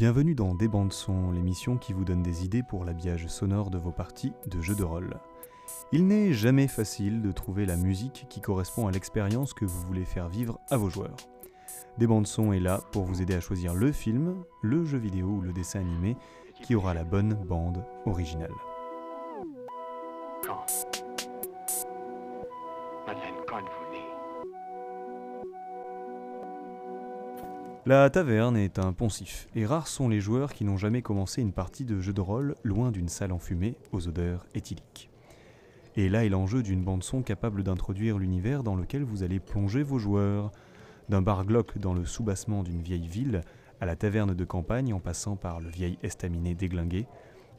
Bienvenue dans Des bandes son, l'émission qui vous donne des idées pour l'habillage sonore de vos parties de jeux de rôle. Il n'est jamais facile de trouver la musique qui correspond à l'expérience que vous voulez faire vivre à vos joueurs. Des bandes son est là pour vous aider à choisir le film, le jeu vidéo ou le dessin animé qui aura la bonne bande originale. La taverne est un poncif, et rares sont les joueurs qui n'ont jamais commencé une partie de jeu de rôle loin d'une salle enfumée aux odeurs éthyliques. Et là est l'enjeu d'une bande-son capable d'introduire l'univers dans lequel vous allez plonger vos joueurs. D'un bar glauque dans le soubassement d'une vieille ville, à la taverne de campagne en passant par le vieil estaminet déglingué,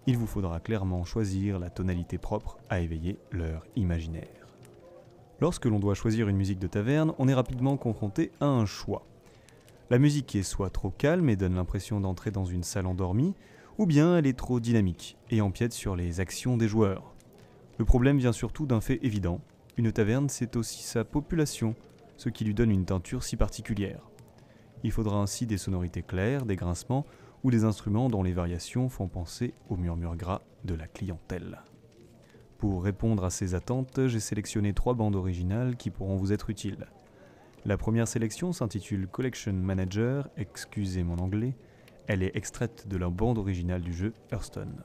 il vous faudra clairement choisir la tonalité propre à éveiller leur imaginaire. Lorsque l'on doit choisir une musique de taverne, on est rapidement confronté à un choix. La musique est soit trop calme et donne l'impression d'entrer dans une salle endormie, ou bien elle est trop dynamique et empiète sur les actions des joueurs. Le problème vient surtout d'un fait évident. Une taverne, c'est aussi sa population, ce qui lui donne une teinture si particulière. Il faudra ainsi des sonorités claires, des grincements ou des instruments dont les variations font penser au murmure gras de la clientèle. Pour répondre à ces attentes, j'ai sélectionné trois bandes originales qui pourront vous être utiles. La première sélection s'intitule Collection Manager, excusez mon anglais, elle est extraite de la bande originale du jeu Hearthstone.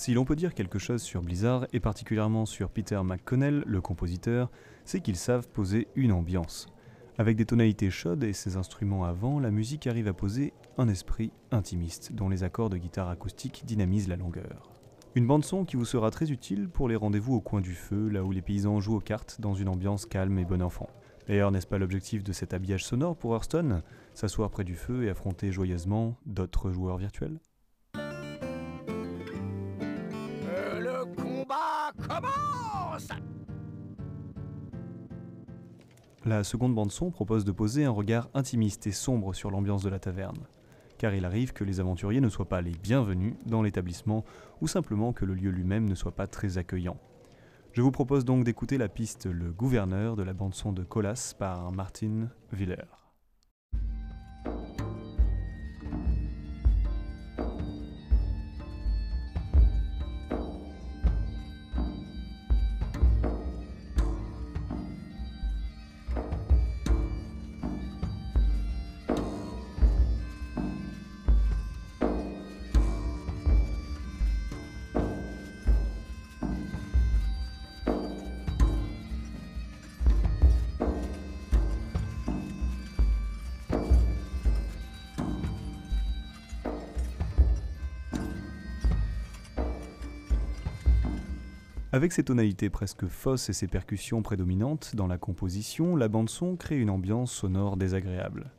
Si l'on peut dire quelque chose sur Blizzard, et particulièrement sur Peter McConnell, le compositeur, c'est qu'ils savent poser une ambiance. Avec des tonalités chaudes et ses instruments avant, la musique arrive à poser un esprit intimiste, dont les accords de guitare acoustique dynamisent la longueur. Une bande-son qui vous sera très utile pour les rendez-vous au coin du feu, là où les paysans jouent aux cartes dans une ambiance calme et bon enfant. D'ailleurs, n'est-ce pas l'objectif de cet habillage sonore pour Hearthstone? S'asseoir près du feu et affronter joyeusement d'autres joueurs virtuels? La seconde bande-son propose de poser un regard intimiste et sombre sur l'ambiance de la taverne, car il arrive que les aventuriers ne soient pas les bienvenus dans l'établissement ou simplement que le lieu lui-même ne soit pas très accueillant. Je vous propose donc d'écouter la piste Le gouverneur de la bande-son de Colas par Martin Willer. Avec ses tonalités presque fausses et ses percussions prédominantes dans la composition, la bande-son crée une ambiance sonore désagréable.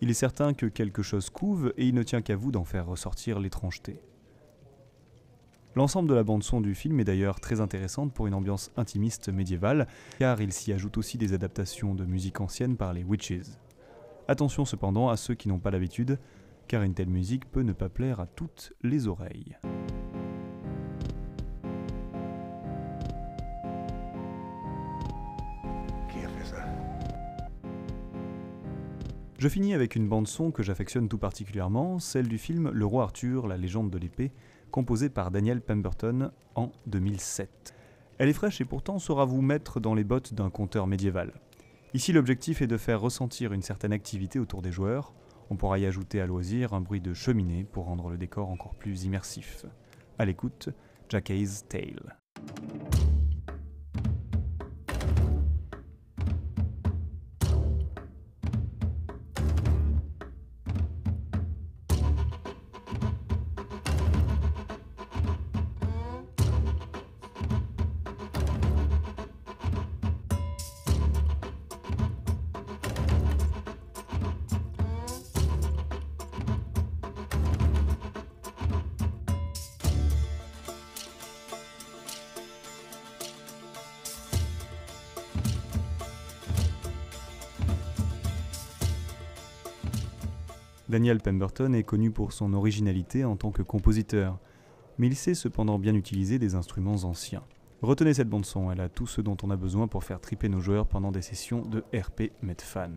Il est certain que quelque chose couve et il ne tient qu'à vous d'en faire ressortir l'étrangeté. L'ensemble de la bande-son du film est d'ailleurs très intéressante pour une ambiance intimiste médiévale, car il s'y ajoute aussi des adaptations de musique ancienne par les Witches. Attention cependant à ceux qui n'ont pas l'habitude, car une telle musique peut ne pas plaire à toutes les oreilles. Je finis avec une bande-son que j'affectionne tout particulièrement, celle du film Le roi Arthur, la légende de l'épée, composée par Daniel Pemberton en 2007. Elle est fraîche et pourtant saura vous mettre dans les bottes d'un conteur médiéval. Ici, l'objectif est de faire ressentir une certaine activité autour des joueurs. On pourra y ajouter à loisir un bruit de cheminée pour rendre le décor encore plus immersif. À l'écoute, Jackay's Tale. Daniel Pemberton est connu pour son originalité en tant que compositeur, mais il sait cependant bien utiliser des instruments anciens. Retenez cette bande son, elle a tout ce dont on a besoin pour faire triper nos joueurs pendant des sessions de RP Medfan.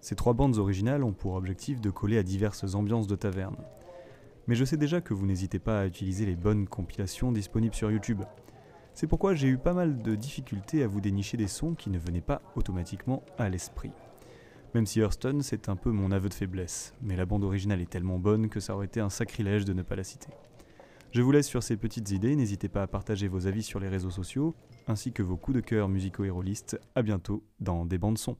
Ces trois bandes originales ont pour objectif de coller à diverses ambiances de taverne. Mais je sais déjà que vous n'hésitez pas à utiliser les bonnes compilations disponibles sur YouTube. C'est pourquoi j'ai eu pas mal de difficultés à vous dénicher des sons qui ne venaient pas automatiquement à l'esprit. Même si Hurston, c'est un peu mon aveu de faiblesse, mais la bande originale est tellement bonne que ça aurait été un sacrilège de ne pas la citer. Je vous laisse sur ces petites idées, n'hésitez pas à partager vos avis sur les réseaux sociaux, ainsi que vos coups de cœur musico-hérolistes. À bientôt dans des bandes sons.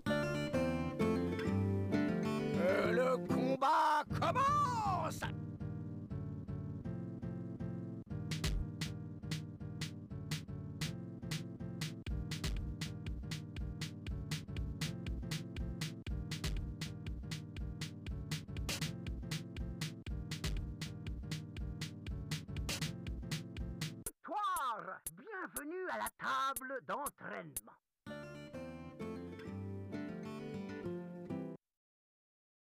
À la table d'entraînement.